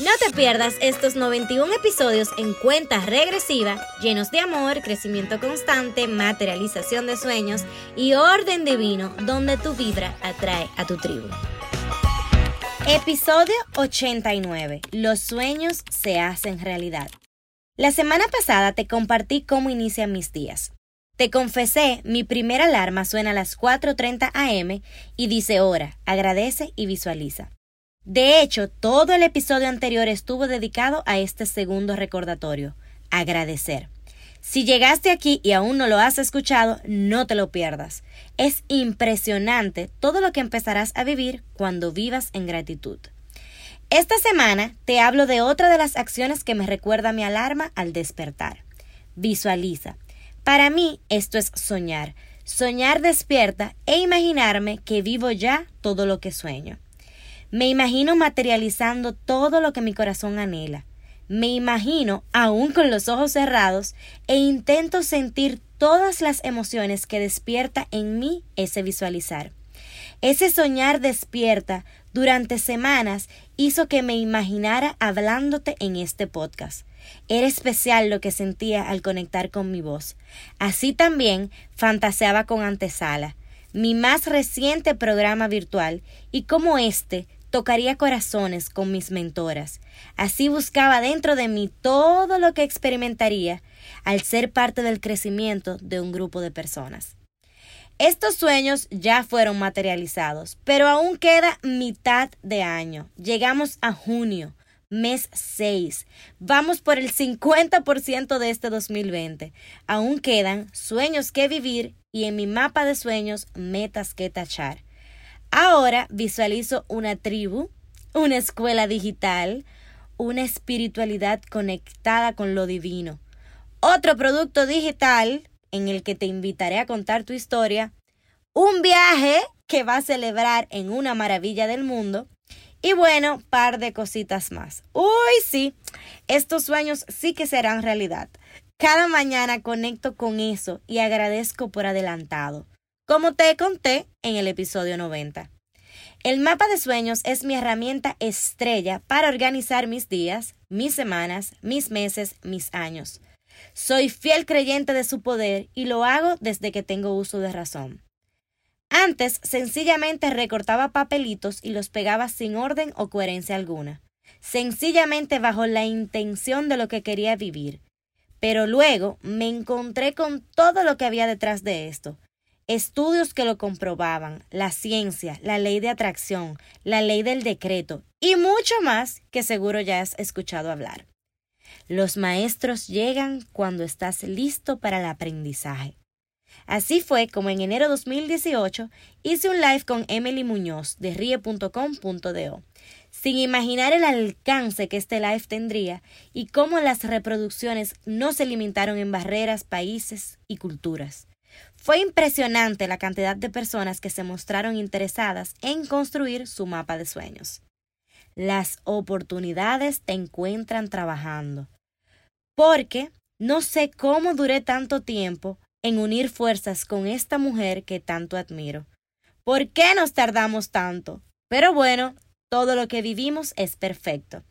No te pierdas estos 91 episodios en cuenta regresiva, llenos de amor, crecimiento constante, materialización de sueños y orden divino, donde tu vibra atrae a tu tribu. Episodio 89. Los sueños se hacen realidad. La semana pasada te compartí cómo inician mis días. Te confesé, mi primera alarma suena a las 4.30 am y dice hora, agradece y visualiza. De hecho, todo el episodio anterior estuvo dedicado a este segundo recordatorio, agradecer. Si llegaste aquí y aún no lo has escuchado, no te lo pierdas. Es impresionante todo lo que empezarás a vivir cuando vivas en gratitud. Esta semana te hablo de otra de las acciones que me recuerda mi alarma al despertar. Visualiza. Para mí esto es soñar. Soñar despierta e imaginarme que vivo ya todo lo que sueño. Me imagino materializando todo lo que mi corazón anhela. Me imagino, aún con los ojos cerrados, e intento sentir todas las emociones que despierta en mí ese visualizar. Ese soñar despierta durante semanas hizo que me imaginara hablándote en este podcast. Era especial lo que sentía al conectar con mi voz. Así también fantaseaba con Antesala, mi más reciente programa virtual, y como este tocaría corazones con mis mentoras. Así buscaba dentro de mí todo lo que experimentaría al ser parte del crecimiento de un grupo de personas. Estos sueños ya fueron materializados, pero aún queda mitad de año. Llegamos a junio, mes 6. Vamos por el 50% de este 2020. Aún quedan sueños que vivir y en mi mapa de sueños metas que tachar. Ahora visualizo una tribu, una escuela digital, una espiritualidad conectada con lo divino, otro producto digital en el que te invitaré a contar tu historia, un viaje que va a celebrar en una maravilla del mundo y bueno, par de cositas más. Uy, sí, estos sueños sí que serán realidad. Cada mañana conecto con eso y agradezco por adelantado como te conté en el episodio 90. El mapa de sueños es mi herramienta estrella para organizar mis días, mis semanas, mis meses, mis años. Soy fiel creyente de su poder y lo hago desde que tengo uso de razón. Antes sencillamente recortaba papelitos y los pegaba sin orden o coherencia alguna, sencillamente bajo la intención de lo que quería vivir. Pero luego me encontré con todo lo que había detrás de esto, estudios que lo comprobaban, la ciencia, la ley de atracción, la ley del decreto y mucho más que seguro ya has escuchado hablar. Los maestros llegan cuando estás listo para el aprendizaje. Así fue como en enero de 2018 hice un live con Emily Muñoz de rie.com.do, sin imaginar el alcance que este live tendría y cómo las reproducciones no se limitaron en barreras, países y culturas. Fue impresionante la cantidad de personas que se mostraron interesadas en construir su mapa de sueños. Las oportunidades te encuentran trabajando. Porque no sé cómo duré tanto tiempo en unir fuerzas con esta mujer que tanto admiro. ¿Por qué nos tardamos tanto? Pero bueno, todo lo que vivimos es perfecto.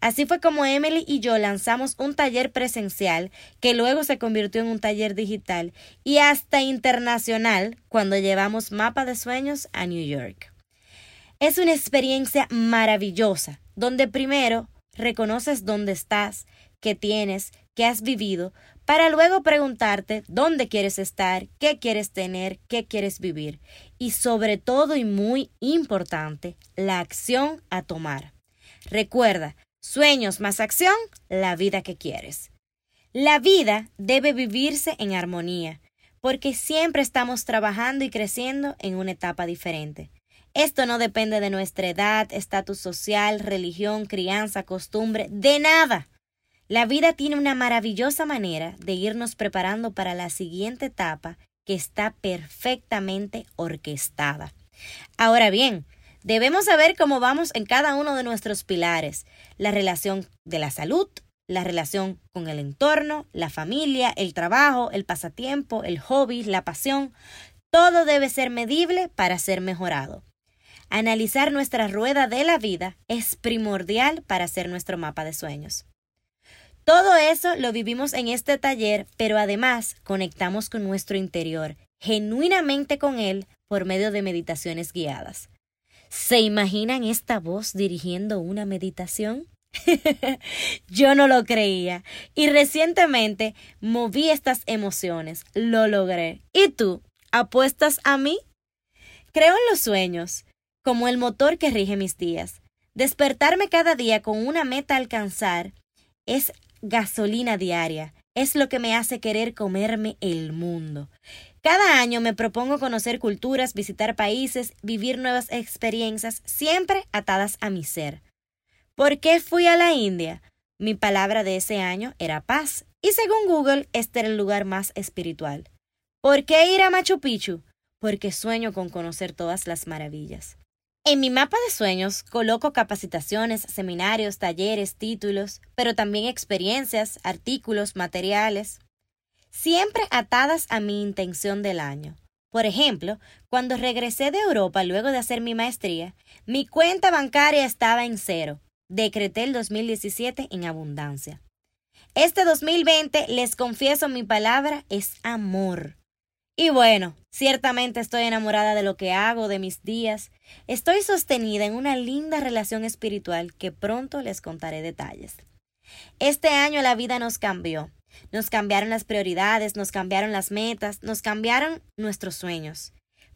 Así fue como Emily y yo lanzamos un taller presencial que luego se convirtió en un taller digital y hasta internacional cuando llevamos Mapa de Sueños a New York. Es una experiencia maravillosa, donde primero reconoces dónde estás, qué tienes, qué has vivido, para luego preguntarte dónde quieres estar, qué quieres tener, qué quieres vivir y sobre todo y muy importante, la acción a tomar. Recuerda, Sueños más acción, la vida que quieres. La vida debe vivirse en armonía, porque siempre estamos trabajando y creciendo en una etapa diferente. Esto no depende de nuestra edad, estatus social, religión, crianza, costumbre, de nada. La vida tiene una maravillosa manera de irnos preparando para la siguiente etapa que está perfectamente orquestada. Ahora bien, debemos saber cómo vamos en cada uno de nuestros pilares, la relación de la salud, la relación con el entorno, la familia, el trabajo, el pasatiempo, el hobby, la pasión. Todo debe ser medible para ser mejorado. Analizar nuestra rueda de la vida es primordial para hacer nuestro mapa de sueños. Todo eso lo vivimos en este taller, pero además conectamos con nuestro interior, genuinamente con él, por medio de meditaciones guiadas. ¿Se imaginan esta voz dirigiendo una meditación? Yo no lo creía y recientemente moví estas emociones, lo logré. ¿Y tú? ¿Apuestas a mí? Creo en los sueños, como el motor que rige mis días. Despertarme cada día con una meta a alcanzar es gasolina diaria, es lo que me hace querer comerme el mundo. Cada año me propongo conocer culturas, visitar países, vivir nuevas experiencias, siempre atadas a mi ser. ¿Por qué fui a la India? Mi palabra de ese año era paz, y según Google, este era el lugar más espiritual. ¿Por qué ir a Machu Picchu? Porque sueño con conocer todas las maravillas. En mi mapa de sueños coloco capacitaciones, seminarios, talleres, títulos, pero también experiencias, artículos, materiales, siempre atadas a mi intención del año. Por ejemplo, cuando regresé de Europa luego de hacer mi maestría, mi cuenta bancaria estaba en cero decreté el 2017 en abundancia. Este 2020, les confieso mi palabra, es amor. Y bueno, ciertamente estoy enamorada de lo que hago, de mis días. Estoy sostenida en una linda relación espiritual que pronto les contaré detalles. Este año la vida nos cambió. Nos cambiaron las prioridades, nos cambiaron las metas, nos cambiaron nuestros sueños.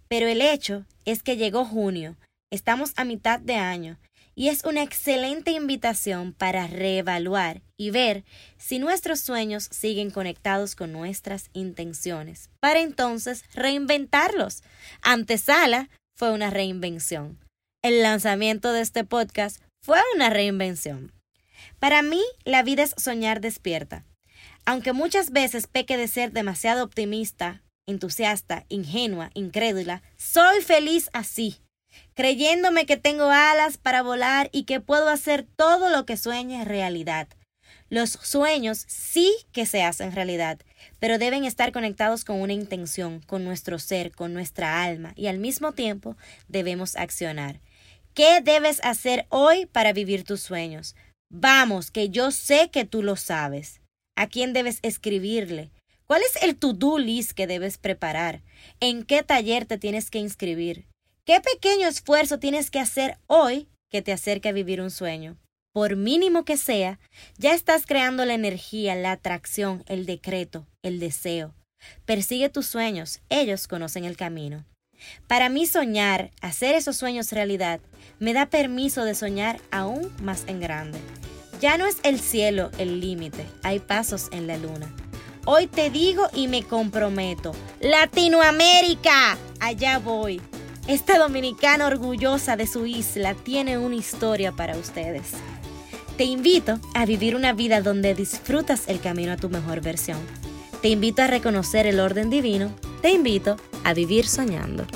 Pero el hecho es que llegó junio, estamos a mitad de año y es una excelente invitación para reevaluar y ver si nuestros sueños siguen conectados con nuestras intenciones, para entonces reinventarlos. Antesala fue una reinvención. El lanzamiento de este podcast fue una reinvención. Para mí, la vida es soñar despierta. Aunque muchas veces peque de ser demasiado optimista, entusiasta, ingenua, incrédula, soy feliz así creyéndome que tengo alas para volar y que puedo hacer todo lo que sueñe realidad. Los sueños sí que se hacen realidad, pero deben estar conectados con una intención, con nuestro ser, con nuestra alma, y al mismo tiempo debemos accionar. ¿Qué debes hacer hoy para vivir tus sueños? Vamos, que yo sé que tú lo sabes. ¿A quién debes escribirle? ¿Cuál es el to-do list que debes preparar? ¿En qué taller te tienes que inscribir? ¿Qué pequeño esfuerzo tienes que hacer hoy que te acerque a vivir un sueño? Por mínimo que sea, ya estás creando la energía, la atracción, el decreto, el deseo. Persigue tus sueños, ellos conocen el camino. Para mí soñar, hacer esos sueños realidad, me da permiso de soñar aún más en grande. Ya no es el cielo el límite, hay pasos en la luna. Hoy te digo y me comprometo, Latinoamérica, allá voy. Esta dominicana orgullosa de su isla tiene una historia para ustedes. Te invito a vivir una vida donde disfrutas el camino a tu mejor versión. Te invito a reconocer el orden divino. Te invito a vivir soñando.